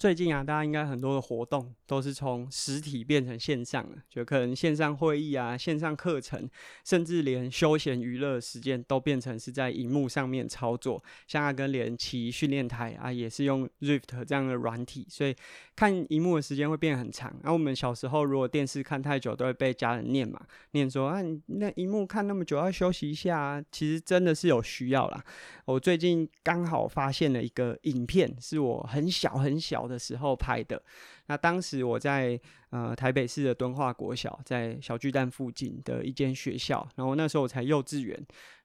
最近啊，大家应该很多的活动都是从实体变成线上了，就可能线上会议啊、线上课程，甚至连休闲娱乐时间都变成是在荧幕上面操作。像阿根连骑训练台啊，也是用 Rift 这样的软体，所以看荧幕的时间会变很长。然后我们小时候如果电视看太久，都会被家人念嘛，念说啊，那荧幕看那么久，要休息一下啊。其实真的是有需要啦。我最近刚好发现了一个影片，是我很小很小的时候拍的，那当时我在呃台北市的敦化国小，在小巨蛋附近的一间学校，然后那时候我才幼稚园，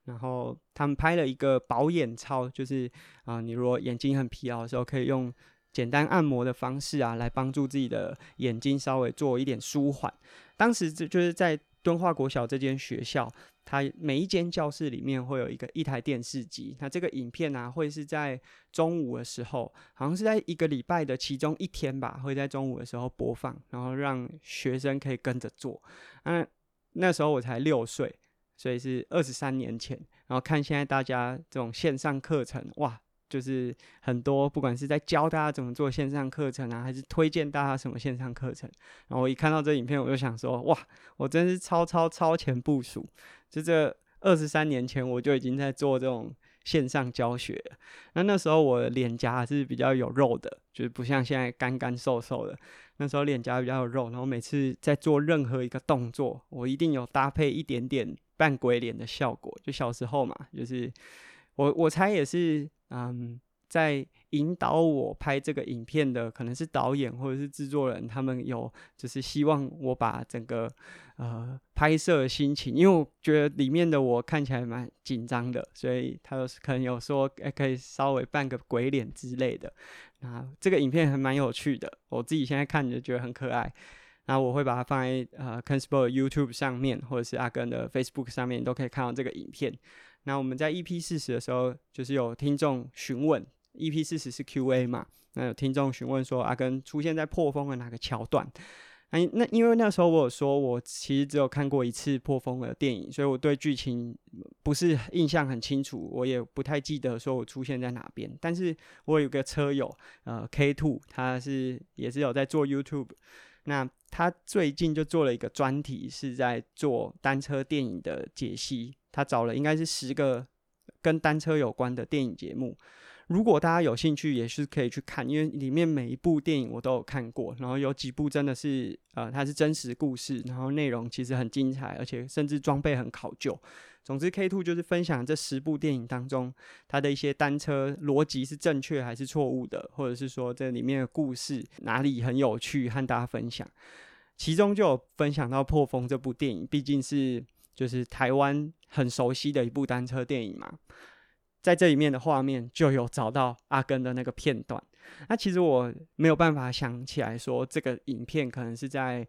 然后他们拍了一个保眼操，就是啊、你如果眼睛很疲劳的时候，可以用简单按摩的方式啊，来帮助自己的眼睛稍微做一点舒缓。当时就就是在敦化国小这间学校。它每一间教室里面会有一个一台电视机，那这个影片呢、会是在中午的时候，好像是在一个礼拜的其中一天吧，会在中午的时候播放，然后让学生可以跟着做。那那时候我才六岁，所以是二十三年前，然后看现在大家这种线上课程，哇！就是很多，不管是在教大家怎么做线上课程啊，还是推荐大家什么线上课程，然后我一看到这影片，我就想说，哇，我真是超超超前部署，就这二十三年前我就已经在做这种线上教学。那那时候我的脸颊是比较有肉的，就是不像现在干干瘦瘦的。那时候脸颊比较有肉，然后每次在做任何一个动作，我一定有搭配一点点扮鬼脸的效果。就小时候嘛，就是我我猜也是。嗯，在引导我拍这个影片的可能是导演或者是制作人，他们有就是希望我把整个呃拍摄心情，因为我觉得里面的我看起来蛮紧张的，所以他有可能有说，哎，可以稍微扮个鬼脸之类的。那这个影片还蛮有趣的，我自己现在看就觉得很可爱。那我会把它放在呃 KenSport YouTube 上面，或者是阿根的 Facebook 上面，都可以看到这个影片。那我们在 EP 四十的时候，就是有听众询问，EP 四十是 QA 嘛？那有听众询问说，阿根出现在破风的哪个桥段？那那因为那时候我有说，我其实只有看过一次破风的电影，所以我对剧情不是印象很清楚，我也不太记得说我出现在哪边。但是我有个车友，呃，K Two，他是也是有在做 YouTube，那他最近就做了一个专题，是在做单车电影的解析。他找了应该是十个跟单车有关的电影节目，如果大家有兴趣，也是可以去看，因为里面每一部电影我都有看过，然后有几部真的是呃，它是真实故事，然后内容其实很精彩，而且甚至装备很考究。总之，K Two 就是分享这十部电影当中，它的一些单车逻辑是正确还是错误的，或者是说这里面的故事哪里很有趣，和大家分享。其中就有分享到《破风》这部电影，毕竟是。就是台湾很熟悉的一部单车电影嘛，在这里面的画面就有找到阿根的那个片段。那其实我没有办法想起来说这个影片可能是在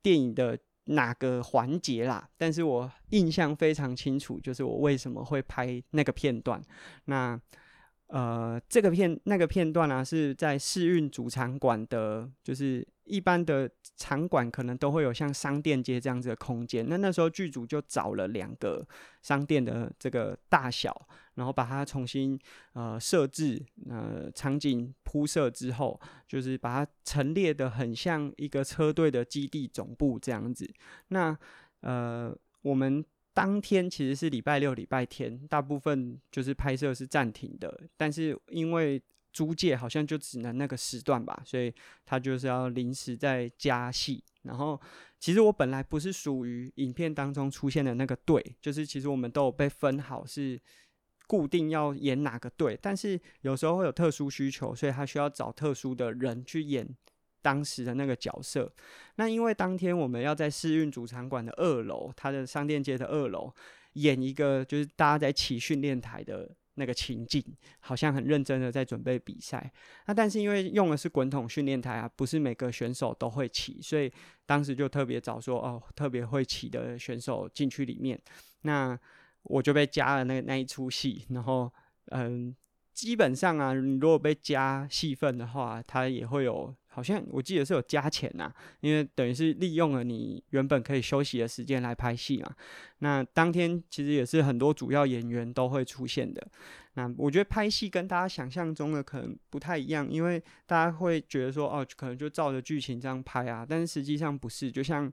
电影的哪个环节啦，但是我印象非常清楚，就是我为什么会拍那个片段。那呃，这个片那个片段呢、啊，是在试运主场馆的，就是一般的场馆可能都会有像商店街这样子的空间。那那时候剧组就找了两个商店的这个大小，然后把它重新呃设置，呃场景铺设之后，就是把它陈列的很像一个车队的基地总部这样子。那呃我们。当天其实是礼拜六、礼拜天，大部分就是拍摄是暂停的。但是因为租借好像就只能那个时段吧，所以他就是要临时再加戏。然后其实我本来不是属于影片当中出现的那个队，就是其实我们都有被分好是固定要演哪个队，但是有时候会有特殊需求，所以他需要找特殊的人去演。当时的那个角色，那因为当天我们要在试运主场馆的二楼，它的商店街的二楼演一个就是大家在骑训练台的那个情景，好像很认真的在准备比赛。那但是因为用的是滚筒训练台啊，不是每个选手都会骑，所以当时就特别找说哦，特别会骑的选手进去里面。那我就被加了那那一出戏，然后嗯。基本上啊，如果被加戏份的话，他也会有。好像我记得是有加钱呐，因为等于是利用了你原本可以休息的时间来拍戏嘛。那当天其实也是很多主要演员都会出现的。那我觉得拍戏跟大家想象中的可能不太一样，因为大家会觉得说哦，可能就照着剧情这样拍啊，但是实际上不是。就像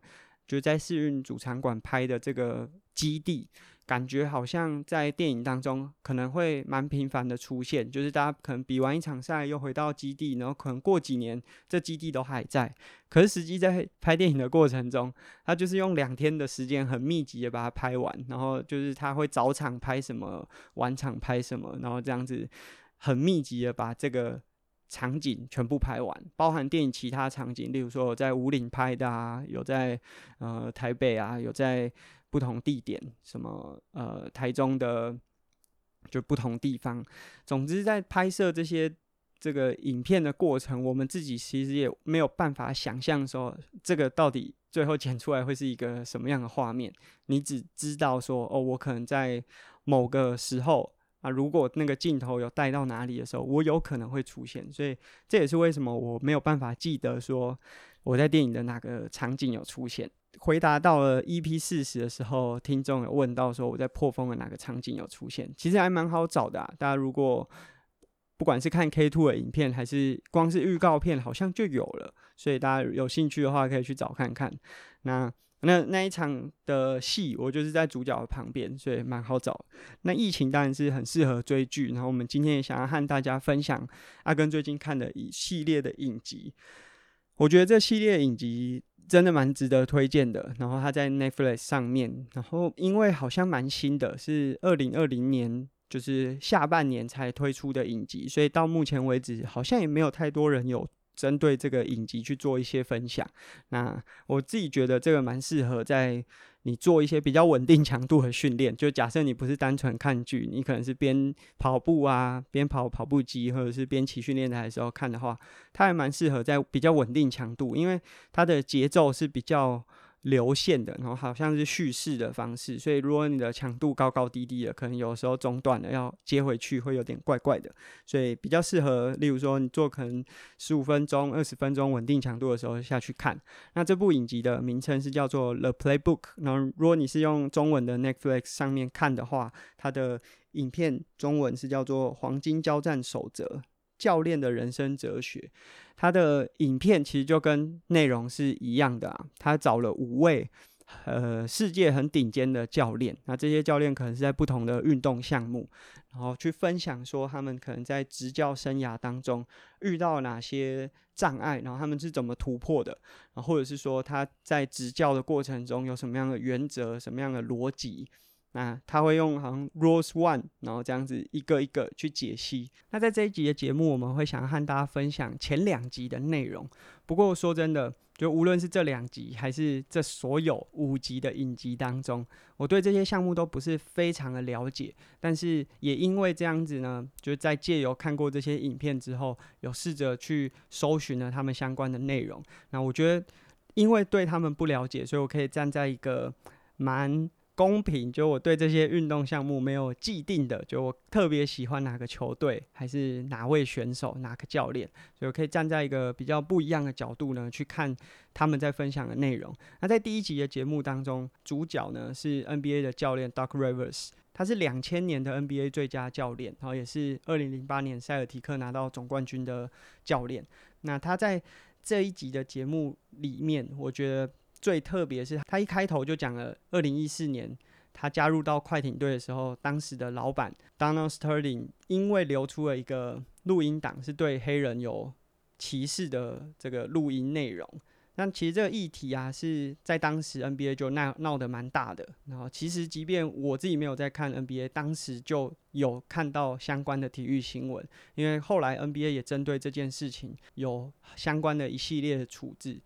就在试运主场馆拍的这个基地。感觉好像在电影当中可能会蛮频繁的出现，就是大家可能比完一场赛又回到基地，然后可能过几年这基地都还在。可是实际在拍电影的过程中，他就是用两天的时间很密集的把它拍完，然后就是他会早场拍什么，晚场拍什么，然后这样子很密集的把这个场景全部拍完，包含电影其他场景，例如说有在武岭拍的啊，有在呃台北啊，有在。不同地点，什么呃，台中的就不同地方。总之，在拍摄这些这个影片的过程，我们自己其实也没有办法想象说，这个到底最后剪出来会是一个什么样的画面。你只知道说，哦，我可能在某个时候啊，如果那个镜头有带到哪里的时候，我有可能会出现。所以这也是为什么我没有办法记得说我在电影的哪个场景有出现。回答到了 EP 四十的时候，听众有问到说我在破风的哪个场景有出现，其实还蛮好找的啊。大家如果不管是看 K Two 的影片，还是光是预告片，好像就有了。所以大家有兴趣的话，可以去找看看。那那那一场的戏，我就是在主角的旁边，所以蛮好找。那疫情当然是很适合追剧。然后我们今天也想要和大家分享阿根最近看的一系列的影集。我觉得这系列影集。真的蛮值得推荐的，然后它在 Netflix 上面，然后因为好像蛮新的，是二零二零年就是下半年才推出的影集，所以到目前为止好像也没有太多人有针对这个影集去做一些分享。那我自己觉得这个蛮适合在。你做一些比较稳定强度的训练，就假设你不是单纯看剧，你可能是边跑步啊，边跑跑步机，或者是边骑训练台的时候看的话，它还蛮适合在比较稳定强度，因为它的节奏是比较。流线的，然后好像是叙事的方式，所以如果你的强度高高低低的，可能有时候中断了要接回去会有点怪怪的，所以比较适合，例如说你做可能十五分钟、二十分钟稳定强度的时候下去看。那这部影集的名称是叫做《The Playbook》，然后如果你是用中文的 Netflix 上面看的话，它的影片中文是叫做《黄金交战守则：教练的人生哲学》。他的影片其实就跟内容是一样的啊，他找了五位呃世界很顶尖的教练，那这些教练可能是在不同的运动项目，然后去分享说他们可能在执教生涯当中遇到哪些障碍，然后他们是怎么突破的，然后或者是说他在执教的过程中有什么样的原则、什么样的逻辑。那他会用好像 Rules One，然后这样子一个一个去解析。那在这一集的节目，我们会想要和大家分享前两集的内容。不过说真的，就无论是这两集，还是这所有五集的影集当中，我对这些项目都不是非常的了解。但是也因为这样子呢，就在借由看过这些影片之后，有试着去搜寻了他们相关的内容。那我觉得，因为对他们不了解，所以我可以站在一个蛮。公平，就我对这些运动项目没有既定的，就我特别喜欢哪个球队，还是哪位选手、哪个教练，所以我可以站在一个比较不一样的角度呢，去看他们在分享的内容。那在第一集的节目当中，主角呢是 NBA 的教练 Doc Rivers，他是两千年的 NBA 最佳教练，然后也是二零零八年塞尔提克拿到总冠军的教练。那他在这一集的节目里面，我觉得。最特别是他一开头就讲了，二零一四年他加入到快艇队的时候，当时的老板 Donald Sterling 因为流出了一个录音档，是对黑人有歧视的这个录音内容。那其实这个议题啊，是在当时 NBA 就闹闹得蛮大的。然后其实即便我自己没有在看 NBA，当时就有看到相关的体育新闻，因为后来 NBA 也针对这件事情有相关的一系列的处置。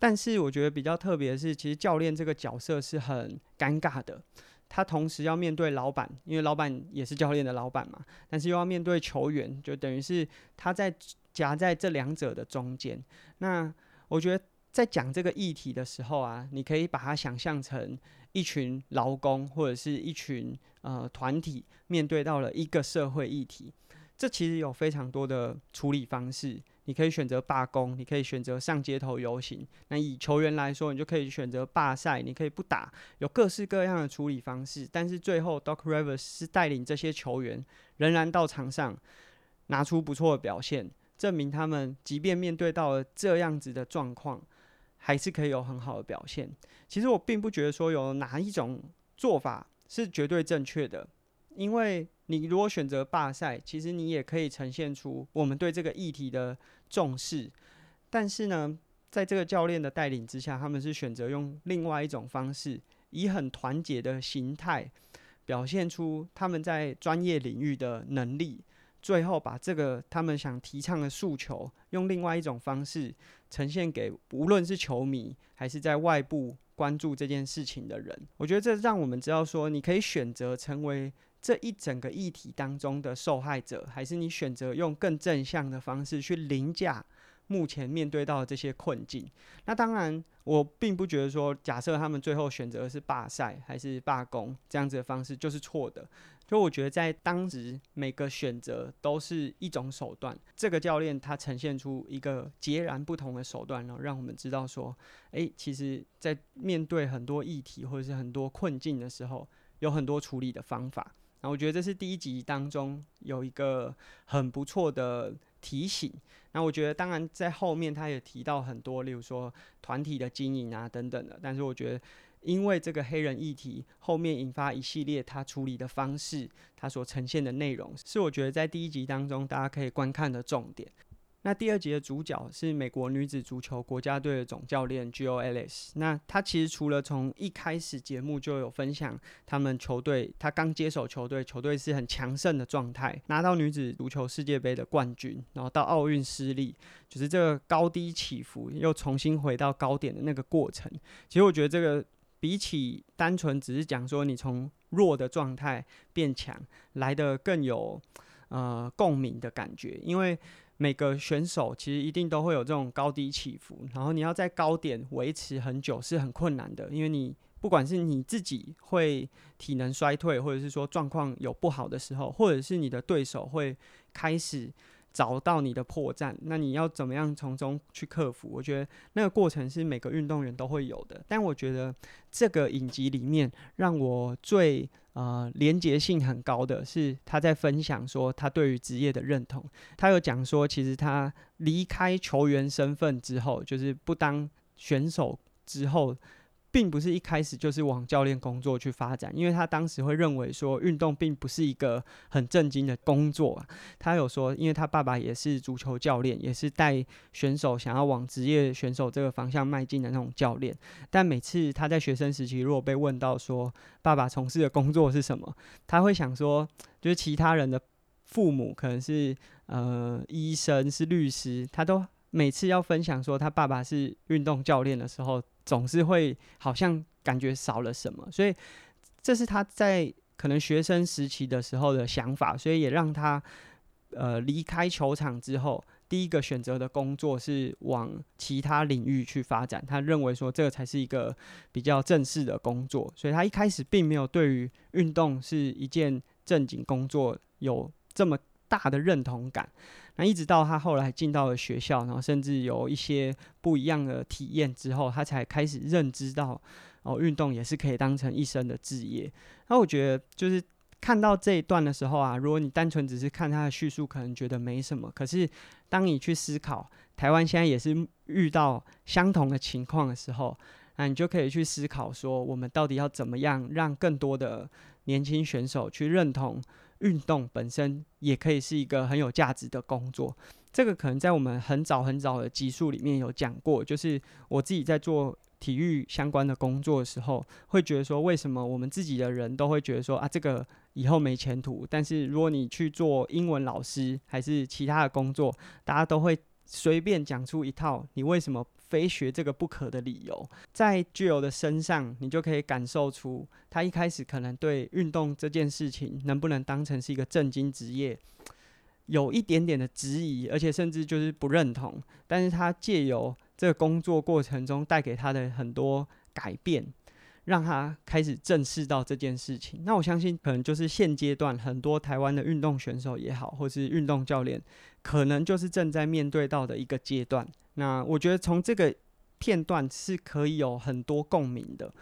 但是我觉得比较特别的是，其实教练这个角色是很尴尬的。他同时要面对老板，因为老板也是教练的老板嘛，但是又要面对球员，就等于是他在夹在这两者的中间。那我觉得在讲这个议题的时候啊，你可以把它想象成一群劳工或者是一群呃团体面对到了一个社会议题。这其实有非常多的处理方式。你可以选择罢工，你可以选择上街头游行。那以球员来说，你就可以选择罢赛，你可以不打，有各式各样的处理方式。但是最后，Doc Rivers 是带领这些球员仍然到场上拿出不错的表现，证明他们即便面对到了这样子的状况，还是可以有很好的表现。其实我并不觉得说有哪一种做法是绝对正确的，因为你如果选择罢赛，其实你也可以呈现出我们对这个议题的。重视，但是呢，在这个教练的带领之下，他们是选择用另外一种方式，以很团结的形态，表现出他们在专业领域的能力。最后，把这个他们想提倡的诉求，用另外一种方式呈现给无论是球迷还是在外部关注这件事情的人。我觉得这让我们知道说，你可以选择成为。这一整个议题当中的受害者，还是你选择用更正向的方式去凌驾目前面对到的这些困境？那当然，我并不觉得说，假设他们最后选择的是罢赛还是罢工这样子的方式就是错的。就我觉得，在当时每个选择都是一种手段。这个教练他呈现出一个截然不同的手段，然后让我们知道说，诶，其实，在面对很多议题或者是很多困境的时候，有很多处理的方法。那我觉得这是第一集当中有一个很不错的提醒。那我觉得，当然在后面他也提到很多，例如说团体的经营啊等等的。但是我觉得，因为这个黑人议题后面引发一系列他处理的方式，他所呈现的内容，是我觉得在第一集当中大家可以观看的重点。那第二集的主角是美国女子足球国家队的总教练 Jill Ellis。那他其实除了从一开始节目就有分享他们球队，他刚接手球队，球队是很强盛的状态，拿到女子足球世界杯的冠军，然后到奥运失利，就是这个高低起伏又重新回到高点的那个过程。其实我觉得这个比起单纯只是讲说你从弱的状态变强，来得更有呃共鸣的感觉，因为。每个选手其实一定都会有这种高低起伏，然后你要在高点维持很久是很困难的，因为你不管是你自己会体能衰退，或者是说状况有不好的时候，或者是你的对手会开始。找到你的破绽，那你要怎么样从中去克服？我觉得那个过程是每个运动员都会有的。但我觉得这个影集里面让我最呃连结性很高的是他在分享说他对于职业的认同。他有讲说，其实他离开球员身份之后，就是不当选手之后。并不是一开始就是往教练工作去发展，因为他当时会认为说运动并不是一个很正经的工作啊。他有说，因为他爸爸也是足球教练，也是带选手想要往职业选手这个方向迈进的那种教练。但每次他在学生时期，如果被问到说爸爸从事的工作是什么，他会想说，就是其他人的父母可能是呃医生、是律师，他都每次要分享说他爸爸是运动教练的时候。总是会好像感觉少了什么，所以这是他在可能学生时期的时候的想法，所以也让他呃离开球场之后，第一个选择的工作是往其他领域去发展。他认为说这个才是一个比较正式的工作，所以他一开始并没有对于运动是一件正经工作有这么大的认同感。那一直到他后来进到了学校，然后甚至有一些不一样的体验之后，他才开始认知到，哦，运动也是可以当成一生的志业。那我觉得，就是看到这一段的时候啊，如果你单纯只是看他的叙述，可能觉得没什么。可是，当你去思考台湾现在也是遇到相同的情况的时候，那你就可以去思考说，我们到底要怎么样让更多的年轻选手去认同。运动本身也可以是一个很有价值的工作，这个可能在我们很早很早的集数里面有讲过。就是我自己在做体育相关的工作的时候，会觉得说，为什么我们自己的人都会觉得说啊，这个以后没前途。但是如果你去做英文老师还是其他的工作，大家都会随便讲出一套你为什么非学这个不可的理由，在 Jill 的身上，你就可以感受出他一开始可能对运动这件事情能不能当成是一个正经职业，有一点点的质疑，而且甚至就是不认同。但是他借由这个工作过程中带给他的很多改变，让他开始正视到这件事情。那我相信，可能就是现阶段很多台湾的运动选手也好，或是运动教练，可能就是正在面对到的一个阶段。那我觉得从这个片段是可以有很多共鸣的。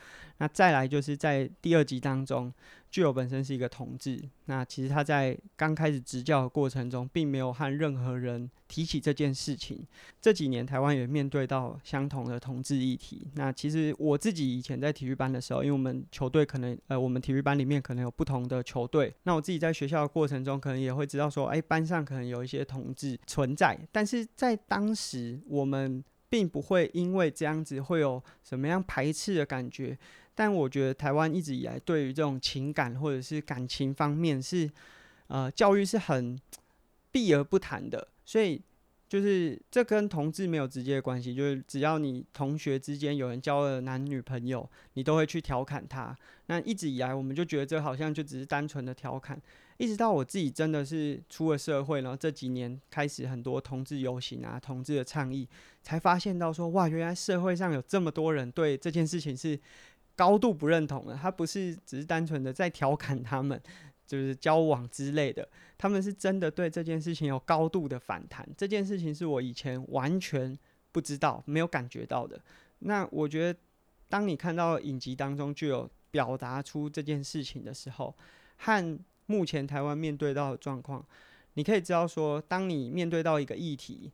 那再来就是在第二集当中。具有本身是一个同志，那其实他在刚开始执教的过程中，并没有和任何人提起这件事情。这几年台湾也面对到相同的同志议题。那其实我自己以前在体育班的时候，因为我们球队可能呃，我们体育班里面可能有不同的球队，那我自己在学校的过程中，可能也会知道说，哎，班上可能有一些同志存在，但是在当时我们并不会因为这样子会有什么样排斥的感觉。但我觉得台湾一直以来对于这种情感或者是感情方面是，呃，教育是很避而不谈的，所以就是这跟同志没有直接的关系，就是只要你同学之间有人交了男女朋友，你都会去调侃他。那一直以来我们就觉得这好像就只是单纯的调侃，一直到我自己真的是出了社会，然后这几年开始很多同志游行啊、同志的倡议，才发现到说，哇，原来社会上有这么多人对这件事情是。高度不认同的，他不是只是单纯的在调侃他们，就是交往之类的，他们是真的对这件事情有高度的反弹。这件事情是我以前完全不知道、没有感觉到的。那我觉得，当你看到影集当中就有表达出这件事情的时候，和目前台湾面对到的状况，你可以知道说，当你面对到一个议题，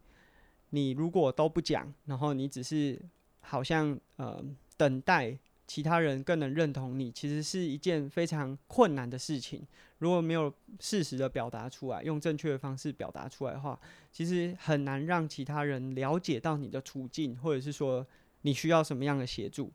你如果都不讲，然后你只是好像呃等待。其他人更能认同你，其实是一件非常困难的事情。如果没有适时的表达出来，用正确的方式表达出来的话，其实很难让其他人了解到你的处境，或者是说你需要什么样的协助。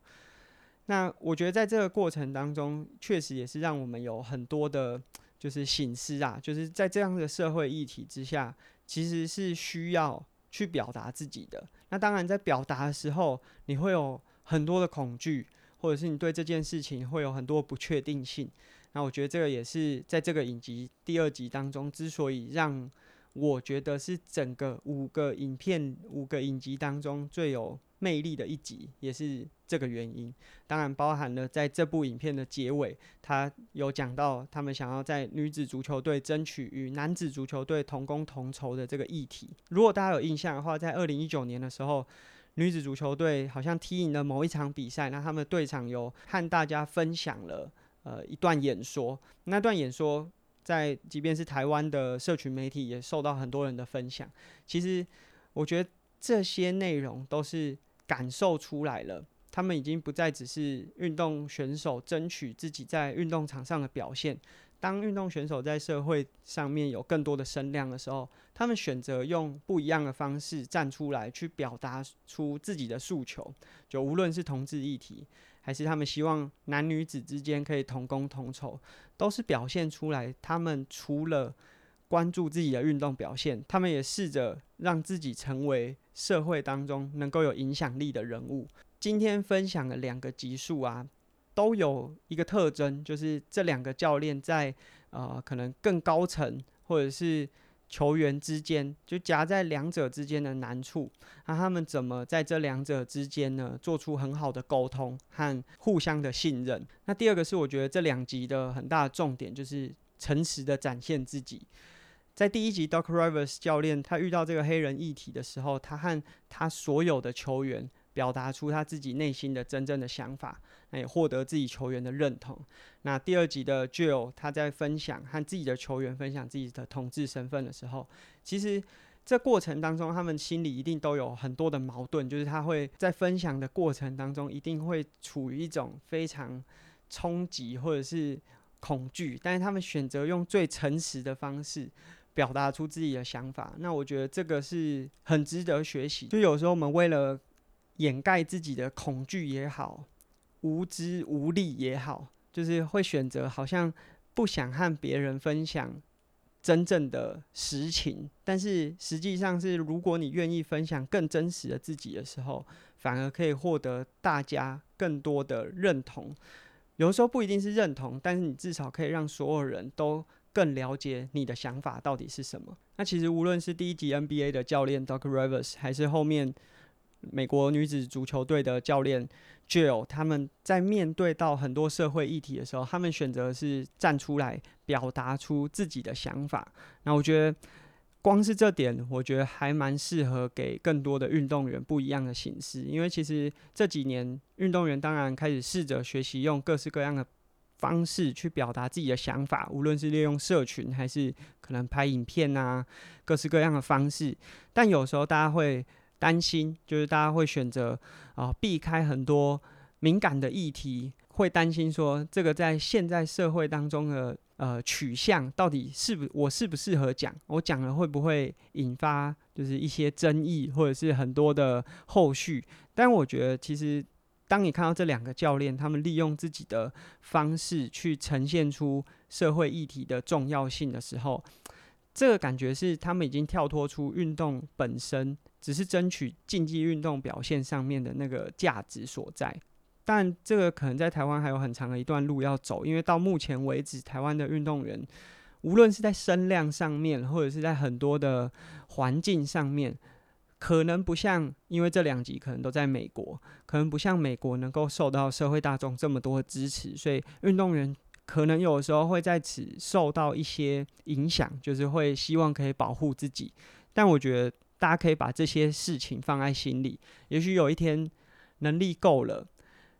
那我觉得在这个过程当中，确实也是让我们有很多的，就是醒思啊，就是在这样的社会议题之下，其实是需要去表达自己的。那当然，在表达的时候，你会有很多的恐惧。或者是你对这件事情会有很多不确定性，那我觉得这个也是在这个影集第二集当中，之所以让我觉得是整个五个影片、五个影集当中最有魅力的一集，也是这个原因。当然，包含了在这部影片的结尾，他有讲到他们想要在女子足球队争取与男子足球队同工同酬的这个议题。如果大家有印象的话，在二零一九年的时候。女子足球队好像踢赢了某一场比赛，那他们队长有和大家分享了呃一段演说。那段演说在即便是台湾的社群媒体也受到很多人的分享。其实我觉得这些内容都是感受出来了，他们已经不再只是运动选手争取自己在运动场上的表现。当运动选手在社会上面有更多的声量的时候，他们选择用不一样的方式站出来，去表达出自己的诉求。就无论是同志议题，还是他们希望男女子之间可以同工同酬，都是表现出来。他们除了关注自己的运动表现，他们也试着让自己成为社会当中能够有影响力的人物。今天分享的两个集数啊。都有一个特征，就是这两个教练在呃可能更高层或者是球员之间，就夹在两者之间的难处，那他们怎么在这两者之间呢，做出很好的沟通和互相的信任？那第二个是我觉得这两集的很大的重点，就是诚实的展现自己。在第一集，Doc Rivers 教练他遇到这个黑人议题的时候，他和他所有的球员表达出他自己内心的真正的想法。那也获得自己球员的认同。那第二集的 Jill 他在分享和自己的球员分享自己的同志身份的时候，其实这过程当中，他们心里一定都有很多的矛盾，就是他会在分享的过程当中，一定会处于一种非常冲击或者是恐惧，但是他们选择用最诚实的方式表达出自己的想法。那我觉得这个是很值得学习。就有时候我们为了掩盖自己的恐惧也好。无知无力也好，就是会选择好像不想和别人分享真正的实情，但是实际上是，如果你愿意分享更真实的自己的时候，反而可以获得大家更多的认同。有的时候不一定是认同，但是你至少可以让所有人都更了解你的想法到底是什么。那其实无论是第一集 NBA 的教练 Doc Rivers，还是后面美国女子足球队的教练。Jill 他们在面对到很多社会议题的时候，他们选择是站出来表达出自己的想法。那我觉得光是这点，我觉得还蛮适合给更多的运动员不一样的形式。因为其实这几年运动员当然开始试着学习用各式各样的方式去表达自己的想法，无论是利用社群还是可能拍影片啊，各式各样的方式。但有时候大家会担心，就是大家会选择啊、避开很多敏感的议题，会担心说这个在现在社会当中的呃取向到底是不我适不适合讲？我讲了会不会引发就是一些争议，或者是很多的后续？但我觉得其实当你看到这两个教练，他们利用自己的方式去呈现出社会议题的重要性的时候，这个感觉是他们已经跳脱出运动本身。只是争取竞技运动表现上面的那个价值所在，但这个可能在台湾还有很长的一段路要走，因为到目前为止，台湾的运动员无论是在声量上面，或者是在很多的环境上面，可能不像，因为这两集可能都在美国，可能不像美国能够受到社会大众这么多支持，所以运动员可能有时候会在此受到一些影响，就是会希望可以保护自己，但我觉得。大家可以把这些事情放在心里，也许有一天能力够了，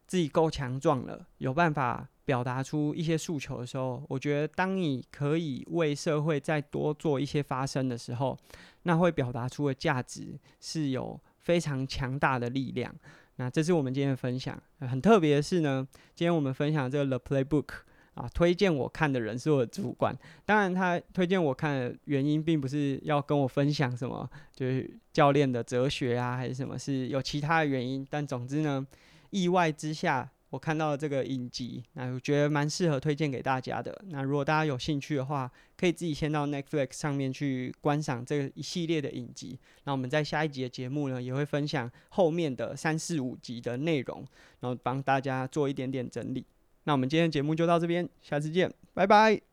自己够强壮了，有办法表达出一些诉求的时候，我觉得当你可以为社会再多做一些发声的时候，那会表达出的价值是有非常强大的力量。那这是我们今天的分享，很特别的是呢，今天我们分享这个 The Playbook。啊，推荐我看的人是我的主管。当然，他推荐我看的原因，并不是要跟我分享什么，就是教练的哲学啊，还是什么，是有其他的原因。但总之呢，意外之下，我看到这个影集，那我觉得蛮适合推荐给大家的。那如果大家有兴趣的话，可以自己先到 Netflix 上面去观赏这一系列的影集。那我们在下一集的节目呢，也会分享后面的三四五集的内容，然后帮大家做一点点整理。那我们今天的节目就到这边，下次见，拜拜。